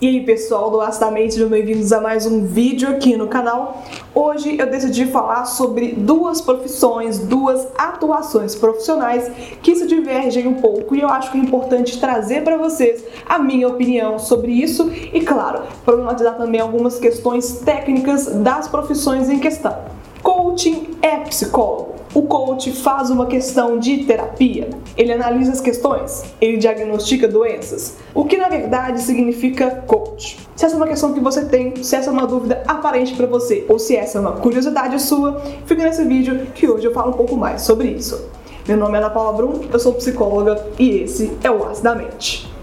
E aí pessoal do Acidamente, sejam bem-vindos a mais um vídeo aqui no canal. Hoje eu decidi falar sobre duas profissões, duas atuações profissionais que se divergem um pouco e eu acho que é importante trazer para vocês a minha opinião sobre isso e, claro, problematizar também algumas questões técnicas das profissões em questão. Coaching é psicólogo? O coach faz uma questão de terapia, ele analisa as questões, ele diagnostica doenças. O que na verdade significa coach? Se essa é uma questão que você tem, se essa é uma dúvida aparente para você, ou se essa é uma curiosidade sua, fica nesse vídeo que hoje eu falo um pouco mais sobre isso. Meu nome é Ana Paula Brum, eu sou psicóloga e esse é o Acidamente.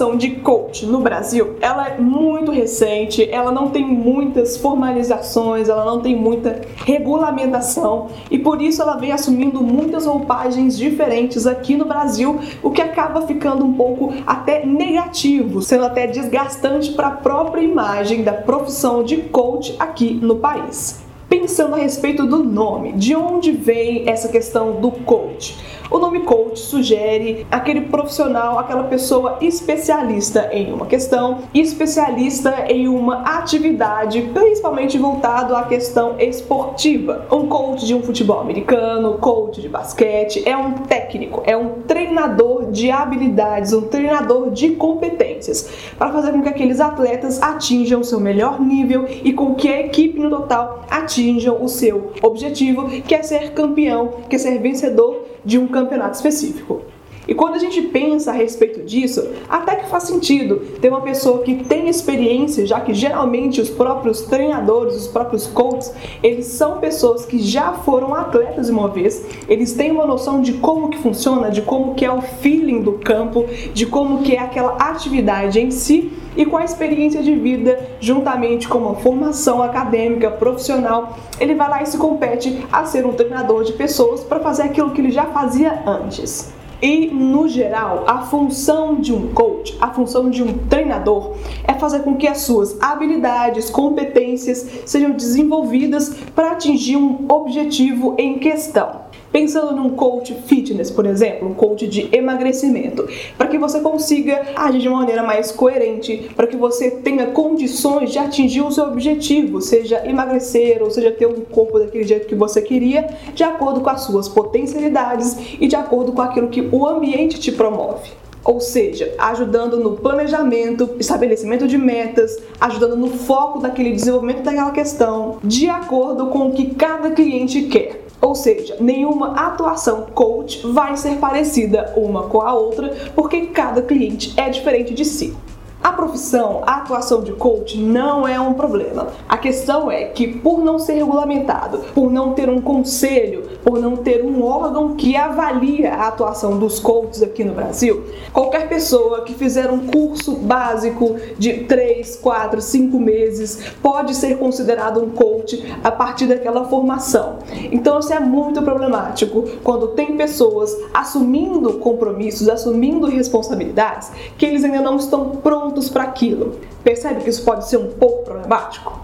Atuação de coach no Brasil, ela é muito recente, ela não tem muitas formalizações, ela não tem muita regulamentação e por isso ela vem assumindo muitas roupagens diferentes aqui no Brasil, o que acaba ficando um pouco até negativo, sendo até desgastante para a própria imagem da profissão de coach aqui no país. Pensando a respeito do nome, de onde vem essa questão do coach? O nome coach sugere aquele profissional, aquela pessoa especialista em uma questão, especialista em uma atividade, principalmente voltado à questão esportiva. Um coach de um futebol americano, coach de basquete, é um técnico, é um treinador de habilidades, um treinador de competências, para fazer com que aqueles atletas atinjam o seu melhor nível e com que a equipe no total atinjam o seu objetivo, que é ser campeão, que é ser vencedor de um campeonato específico. E quando a gente pensa a respeito disso, até que faz sentido ter uma pessoa que tem experiência, já que geralmente os próprios treinadores, os próprios coaches, eles são pessoas que já foram atletas de uma vez, eles têm uma noção de como que funciona, de como que é o feeling do campo, de como que é aquela atividade em si e com a experiência de vida, juntamente com uma formação acadêmica, profissional, ele vai lá e se compete a ser um treinador de pessoas para fazer aquilo que ele já fazia antes. E, no geral, a função de um coach, a função de um treinador, é fazer com que as suas habilidades, competências sejam desenvolvidas para atingir um objetivo em questão. Pensando num coach fitness, por exemplo, um coach de emagrecimento, para que você consiga agir de uma maneira mais coerente, para que você tenha condições de atingir o seu objetivo, seja emagrecer ou seja ter um corpo daquele jeito que você queria, de acordo com as suas potencialidades e de acordo com aquilo que o ambiente te promove. Ou seja, ajudando no planejamento, estabelecimento de metas, ajudando no foco daquele desenvolvimento daquela questão, de acordo com o que cada cliente quer. Ou seja, nenhuma atuação coach vai ser parecida uma com a outra, porque cada cliente é diferente de si. A profissão, a atuação de coach não é um problema. A questão é que, por não ser regulamentado, por não ter um conselho, por não ter um órgão que avalia a atuação dos coaches aqui no Brasil, qualquer pessoa que fizer um curso básico de 3, 4, 5 meses pode ser considerado um coach a partir daquela formação. Então, isso é muito problemático quando tem pessoas assumindo compromissos, assumindo responsabilidades que eles ainda não estão prontos prontos para aquilo. Percebe que isso pode ser um pouco problemático?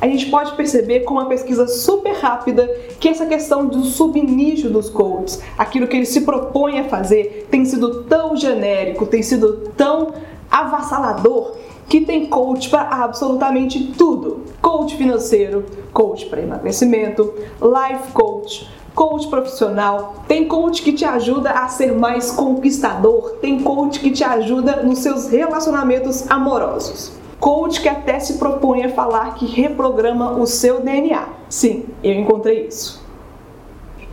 A gente pode perceber com uma pesquisa super rápida que essa questão do subnicho dos coaches, aquilo que eles se propõem a fazer, tem sido tão genérico, tem sido tão avassalador que tem coach para absolutamente tudo. Coach financeiro, coach para emagrecimento, life coach, coach profissional, tem coach que te ajuda a ser mais conquistador, tem coach que te ajuda nos seus relacionamentos amorosos. Coach que até se propõe a falar que reprograma o seu DNA. Sim, eu encontrei isso.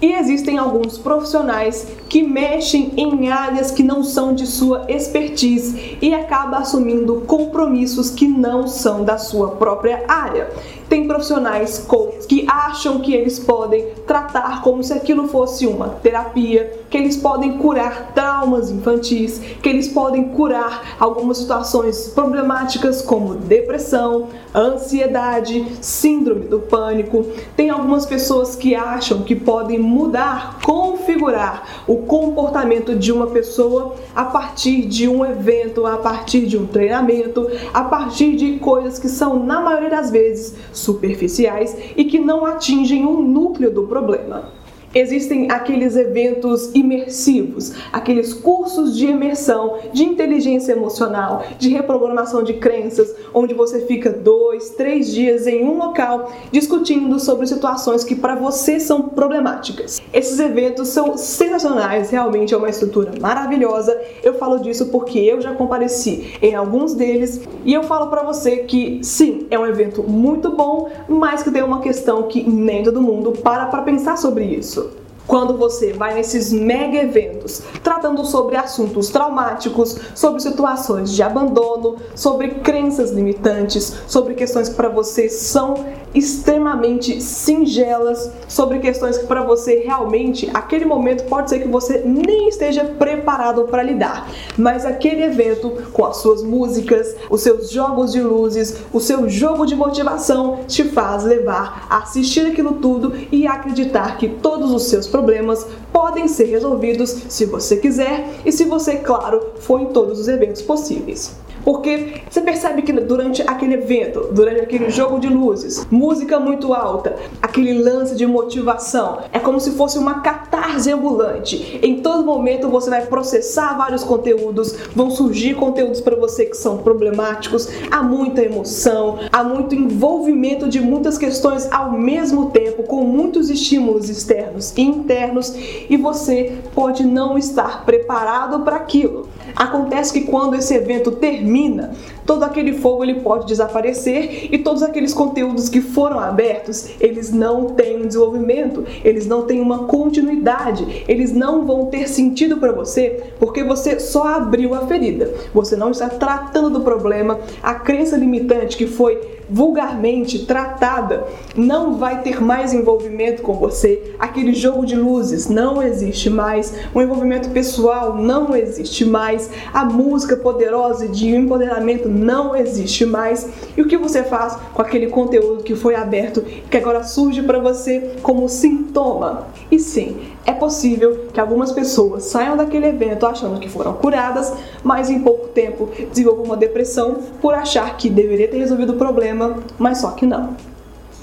E existem alguns profissionais que mexem em áreas que não são de sua expertise e acaba assumindo compromissos que não são da sua própria área. Tem profissionais que acham que eles podem tratar como se aquilo fosse uma terapia, que eles podem curar traumas infantis, que eles podem curar algumas situações problemáticas como depressão, ansiedade, síndrome do pânico. Tem algumas pessoas que acham que podem mudar, configurar o comportamento de uma pessoa a partir de um evento, a partir de um treinamento, a partir de coisas que são, na maioria das vezes, superficiais e que não atingem o núcleo do problema. Existem aqueles eventos imersivos, aqueles cursos de imersão, de inteligência emocional, de reprogramação de crenças, onde você fica dois, três dias em um local discutindo sobre situações que para você são problemáticas. Esses eventos são sensacionais, realmente é uma estrutura maravilhosa. Eu falo disso porque eu já compareci em alguns deles e eu falo para você que sim, é um evento muito bom, mas que tem uma questão que nem todo mundo para para pensar sobre isso quando você vai nesses mega eventos tratando sobre assuntos traumáticos, sobre situações de abandono, sobre crenças limitantes, sobre questões que para você são extremamente singelas, sobre questões que para você realmente aquele momento pode ser que você nem esteja preparado para lidar, mas aquele evento com as suas músicas, os seus jogos de luzes, o seu jogo de motivação te faz levar a assistir aquilo tudo e acreditar que todos os seus problemas podem ser resolvidos se você quiser e se você, claro, for em todos os eventos possíveis. Porque você percebe que durante aquele evento, durante aquele jogo de luzes, música muito alta, aquele lance de motivação, é como se fosse uma catarse ambulante. Em todo momento você vai processar vários conteúdos, vão surgir conteúdos para você que são problemáticos, há muita emoção, há muito envolvimento de muitas questões ao mesmo tempo, com muitos estímulos externos e internos, e você pode não estar preparado para aquilo. Acontece que quando esse evento termina, todo aquele fogo ele pode desaparecer e todos aqueles conteúdos que foram abertos, eles não têm um desenvolvimento, eles não têm uma continuidade, eles não vão ter sentido para você porque você só abriu a ferida. Você não está tratando do problema, a crença limitante que foi vulgarmente tratada não vai ter mais envolvimento com você. Aquele jogo de luzes não existe mais. O envolvimento pessoal não existe mais. A música poderosa de empoderamento não existe mais. E o que você faz com aquele conteúdo que foi aberto, que agora surge para você como sintoma? E sim, é possível que algumas pessoas saiam daquele evento achando que foram curadas, mas em pouco tempo desenvolvam uma depressão por achar que deveria ter resolvido o problema, mas só que não.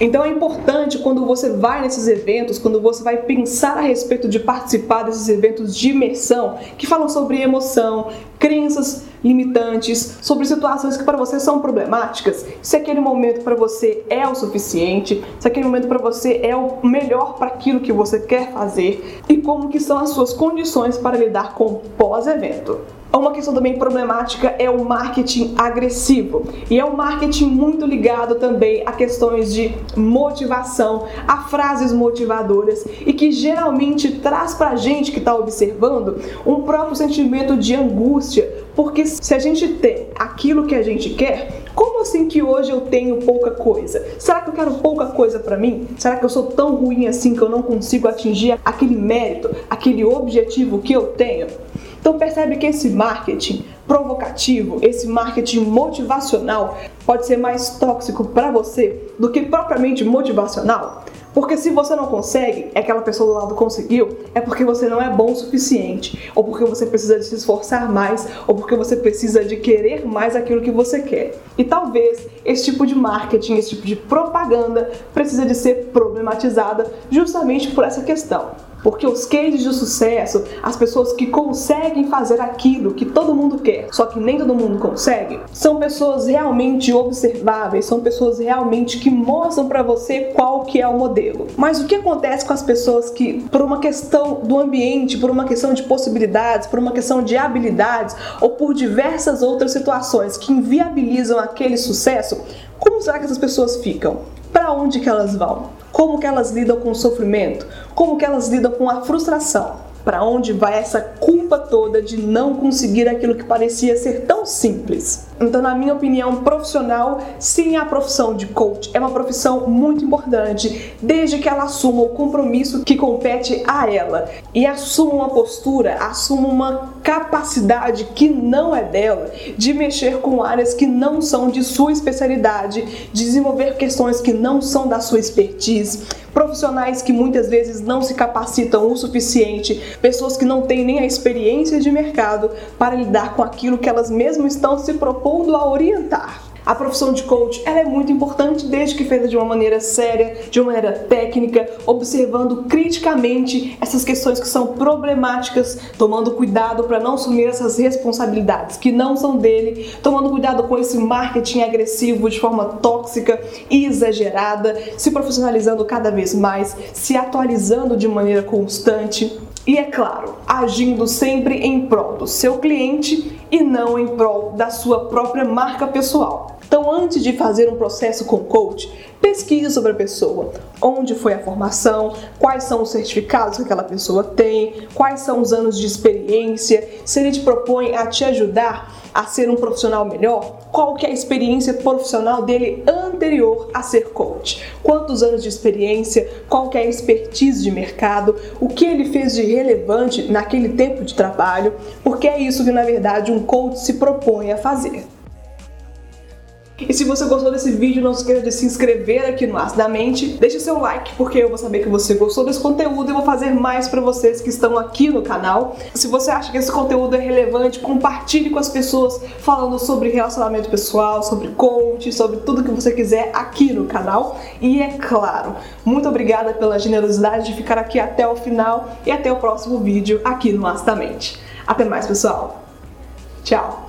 Então é importante quando você vai nesses eventos, quando você vai pensar a respeito de participar desses eventos de imersão, que falam sobre emoção, crenças limitantes, sobre situações que para você são problemáticas, se aquele momento para você é o suficiente, se aquele momento para você é o melhor para aquilo que você quer fazer e como que são as suas condições para lidar com pós-evento. Uma questão também problemática é o marketing agressivo. E é um marketing muito ligado também a questões de motivação, a frases motivadoras e que geralmente traz pra gente que está observando um próprio sentimento de angústia, porque se a gente tem aquilo que a gente quer, como assim que hoje eu tenho pouca coisa? Será que eu quero pouca coisa para mim? Será que eu sou tão ruim assim que eu não consigo atingir aquele mérito, aquele objetivo que eu tenho? Então percebe que esse marketing provocativo, esse marketing motivacional pode ser mais tóxico para você do que propriamente motivacional? Porque se você não consegue, é aquela pessoa do lado conseguiu, é porque você não é bom o suficiente, ou porque você precisa de se esforçar mais, ou porque você precisa de querer mais aquilo que você quer. E talvez esse tipo de marketing, esse tipo de propaganda precisa de ser problematizada justamente por essa questão. Porque os cases de sucesso, as pessoas que conseguem fazer aquilo que todo mundo quer, só que nem todo mundo consegue, são pessoas realmente observáveis, são pessoas realmente que mostram para você qual que é o modelo. Mas o que acontece com as pessoas que, por uma questão do ambiente, por uma questão de possibilidades, por uma questão de habilidades ou por diversas outras situações que inviabilizam aquele sucesso, como será que essas pessoas ficam? Para onde que elas vão? como que elas lidam com o sofrimento, como que elas lidam com a frustração. Para onde vai essa culpa toda de não conseguir aquilo que parecia ser tão simples? Então, na minha opinião profissional, sim, a profissão de coach é uma profissão muito importante, desde que ela assuma o compromisso que compete a ela e assuma uma postura, assuma uma capacidade que não é dela de mexer com áreas que não são de sua especialidade, desenvolver questões que não são da sua expertise, profissionais que muitas vezes não se capacitam o suficiente, pessoas que não têm nem a experiência de mercado para lidar com aquilo que elas mesmas estão se propondo a orientar. A profissão de coach ela é muito importante desde que feita de uma maneira séria, de uma maneira técnica, observando criticamente essas questões que são problemáticas, tomando cuidado para não assumir essas responsabilidades que não são dele, tomando cuidado com esse marketing agressivo de forma tóxica e exagerada, se profissionalizando cada vez mais, se atualizando de maneira constante. E é claro, agindo sempre em prol do seu cliente e não em prol da sua própria marca pessoal. Então, antes de fazer um processo com coach, pesquise sobre a pessoa, onde foi a formação, quais são os certificados que aquela pessoa tem, quais são os anos de experiência, se ele te propõe a te ajudar a ser um profissional melhor, qual que é a experiência profissional dele anterior a ser coach, quantos anos de experiência, qual que é a expertise de mercado, o que ele fez de relevante naquele tempo de trabalho, porque é isso que na verdade um coach se propõe a fazer. E se você gostou desse vídeo, não se esqueça de se inscrever aqui no Acidamente. Deixe seu like, porque eu vou saber que você gostou desse conteúdo e vou fazer mais para vocês que estão aqui no canal. Se você acha que esse conteúdo é relevante, compartilhe com as pessoas falando sobre relacionamento pessoal, sobre coach, sobre tudo que você quiser aqui no canal. E é claro, muito obrigada pela generosidade de ficar aqui até o final e até o próximo vídeo aqui no Acidamente. Até mais, pessoal. Tchau!